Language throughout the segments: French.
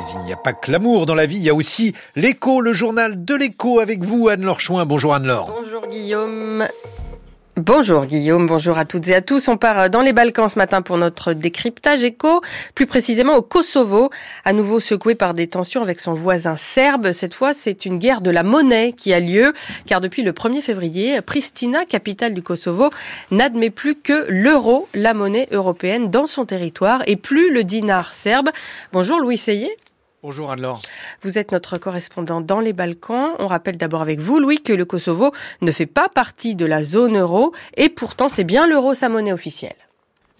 Mais il n'y a pas que l'amour dans la vie, il y a aussi l'écho, le journal de l'écho avec vous, Anne-Laure Chouin. Bonjour Anne-Laure. Bonjour Guillaume. Bonjour Guillaume, bonjour à toutes et à tous. On part dans les Balkans ce matin pour notre décryptage éco, plus précisément au Kosovo, à nouveau secoué par des tensions avec son voisin serbe. Cette fois, c'est une guerre de la monnaie qui a lieu, car depuis le 1er février, Pristina, capitale du Kosovo, n'admet plus que l'euro, la monnaie européenne, dans son territoire, et plus le dinar serbe. Bonjour Louis Seyé. Bonjour Anne-Laure. Vous êtes notre correspondant dans les Balkans. On rappelle d'abord avec vous, Louis, que le Kosovo ne fait pas partie de la zone euro et pourtant c'est bien l'euro sa monnaie officielle.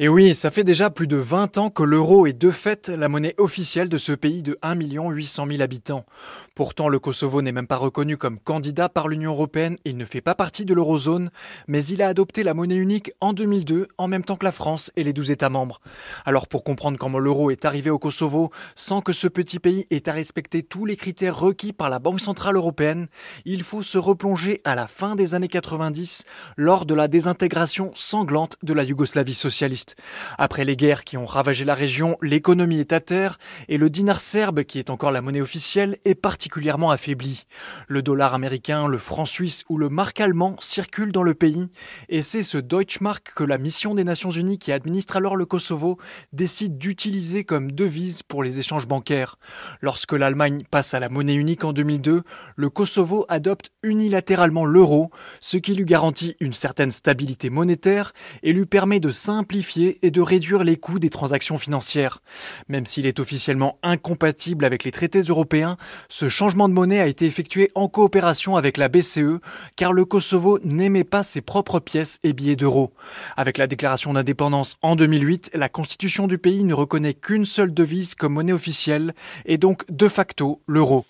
Et oui, ça fait déjà plus de 20 ans que l'euro est de fait la monnaie officielle de ce pays de 1 800 000 habitants. Pourtant, le Kosovo n'est même pas reconnu comme candidat par l'Union européenne, il ne fait pas partie de l'eurozone, mais il a adopté la monnaie unique en 2002, en même temps que la France et les 12 États membres. Alors pour comprendre comment l'euro est arrivé au Kosovo, sans que ce petit pays ait à respecter tous les critères requis par la Banque Centrale Européenne, il faut se replonger à la fin des années 90, lors de la désintégration sanglante de la Yougoslavie socialiste. Après les guerres qui ont ravagé la région, l'économie est à terre et le dinar serbe, qui est encore la monnaie officielle, est particulièrement affaibli. Le dollar américain, le franc suisse ou le mark allemand circulent dans le pays et c'est ce Deutschmark que la mission des Nations Unies qui administre alors le Kosovo décide d'utiliser comme devise pour les échanges bancaires. Lorsque l'Allemagne passe à la monnaie unique en 2002, le Kosovo adopte unilatéralement l'euro, ce qui lui garantit une certaine stabilité monétaire et lui permet de simplifier et de réduire les coûts des transactions financières. Même s'il est officiellement incompatible avec les traités européens, ce changement de monnaie a été effectué en coopération avec la BCE, car le Kosovo n'aimait pas ses propres pièces et billets d'euros. Avec la déclaration d'indépendance en 2008, la constitution du pays ne reconnaît qu'une seule devise comme monnaie officielle, et donc de facto l'euro.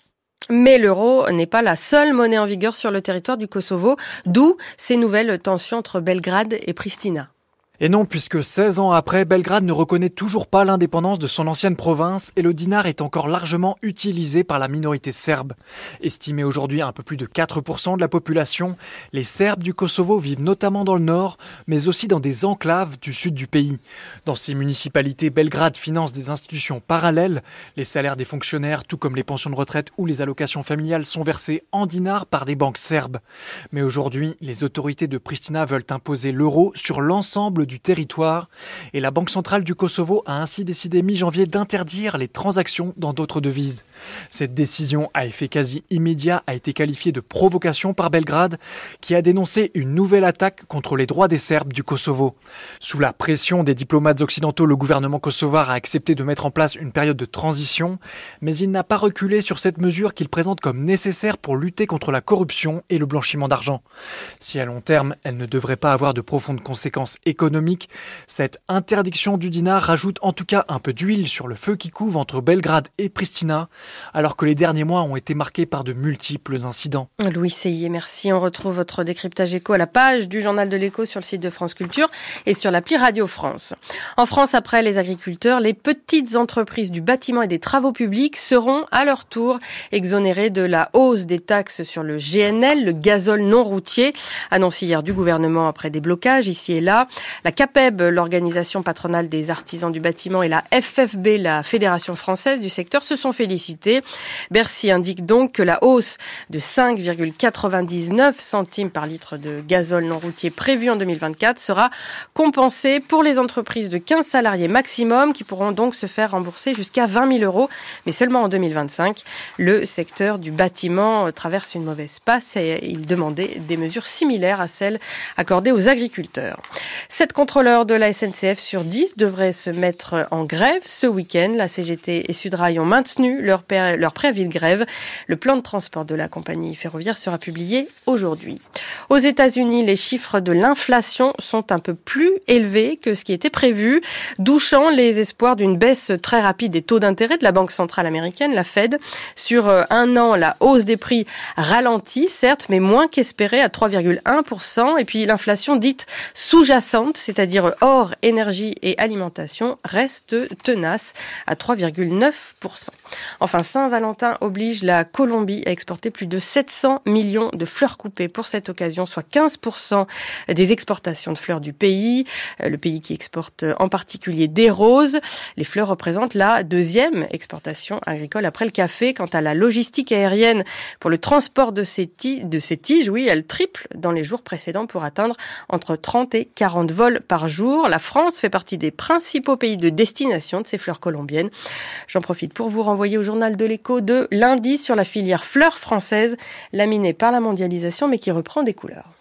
Mais l'euro n'est pas la seule monnaie en vigueur sur le territoire du Kosovo, d'où ces nouvelles tensions entre Belgrade et Pristina. Et non, puisque 16 ans après, Belgrade ne reconnaît toujours pas l'indépendance de son ancienne province et le dinar est encore largement utilisé par la minorité serbe. Estimé aujourd'hui à un peu plus de 4% de la population, les Serbes du Kosovo vivent notamment dans le nord, mais aussi dans des enclaves du sud du pays. Dans ces municipalités, Belgrade finance des institutions parallèles. Les salaires des fonctionnaires, tout comme les pensions de retraite ou les allocations familiales, sont versés en dinars par des banques serbes. Mais aujourd'hui, les autorités de Pristina veulent imposer l'euro sur l'ensemble du territoire et la Banque centrale du Kosovo a ainsi décidé mi-janvier d'interdire les transactions dans d'autres devises. Cette décision à effet quasi immédiat a été qualifiée de provocation par Belgrade qui a dénoncé une nouvelle attaque contre les droits des Serbes du Kosovo. Sous la pression des diplomates occidentaux, le gouvernement kosovar a accepté de mettre en place une période de transition, mais il n'a pas reculé sur cette mesure qu'il présente comme nécessaire pour lutter contre la corruption et le blanchiment d'argent. Si à long terme, elle ne devrait pas avoir de profondes conséquences économiques, cette interdiction du dinar rajoute en tout cas un peu d'huile sur le feu qui couvre entre Belgrade et Pristina, alors que les derniers mois ont été marqués par de multiples incidents. Louis Seyé, merci. On retrouve votre décryptage éco à la page du journal de l'écho sur le site de France Culture et sur l'appli Radio France. En France, après les agriculteurs, les petites entreprises du bâtiment et des travaux publics seront à leur tour exonérées de la hausse des taxes sur le GNL, le gazole non routier, annoncé hier du gouvernement après des blocages ici et là. La CAPEB, l'organisation patronale des artisans du bâtiment, et la FFB, la Fédération française du secteur, se sont félicités. Bercy indique donc que la hausse de 5,99 centimes par litre de gazole non routier prévue en 2024 sera compensée pour les entreprises de 15 salariés maximum qui pourront donc se faire rembourser jusqu'à 20 000 euros, mais seulement en 2025. Le secteur du bâtiment traverse une mauvaise passe et il demandait des mesures similaires à celles accordées aux agriculteurs. Contrôleurs de la SNCF sur 10 devraient se mettre en grève ce week-end. La CGT et Sudrail ont maintenu leur, leur préavis de grève. Le plan de transport de la compagnie ferroviaire sera publié aujourd'hui. Aux États-Unis, les chiffres de l'inflation sont un peu plus élevés que ce qui était prévu, douchant les espoirs d'une baisse très rapide des taux d'intérêt de la Banque centrale américaine, la Fed. Sur euh, un an, la hausse des prix ralentit, certes, mais moins qu'espéré à 3,1%. Et puis l'inflation dite sous-jacente c'est-à-dire or, énergie et alimentation, reste tenace à 3,9%. Enfin, Saint-Valentin oblige la Colombie à exporter plus de 700 millions de fleurs coupées pour cette occasion, soit 15% des exportations de fleurs du pays. Euh, le pays qui exporte en particulier des roses. Les fleurs représentent la deuxième exportation agricole après le café. Quant à la logistique aérienne pour le transport de ces, de ces tiges, oui, elle triple dans les jours précédents pour atteindre entre 30 et 40 vols par jour. La France fait partie des principaux pays de destination de ces fleurs colombiennes. J'en profite pour vous renvoyer au journal de l'écho de lundi sur la filière fleurs française, laminée par la mondialisation mais qui reprend des couleurs.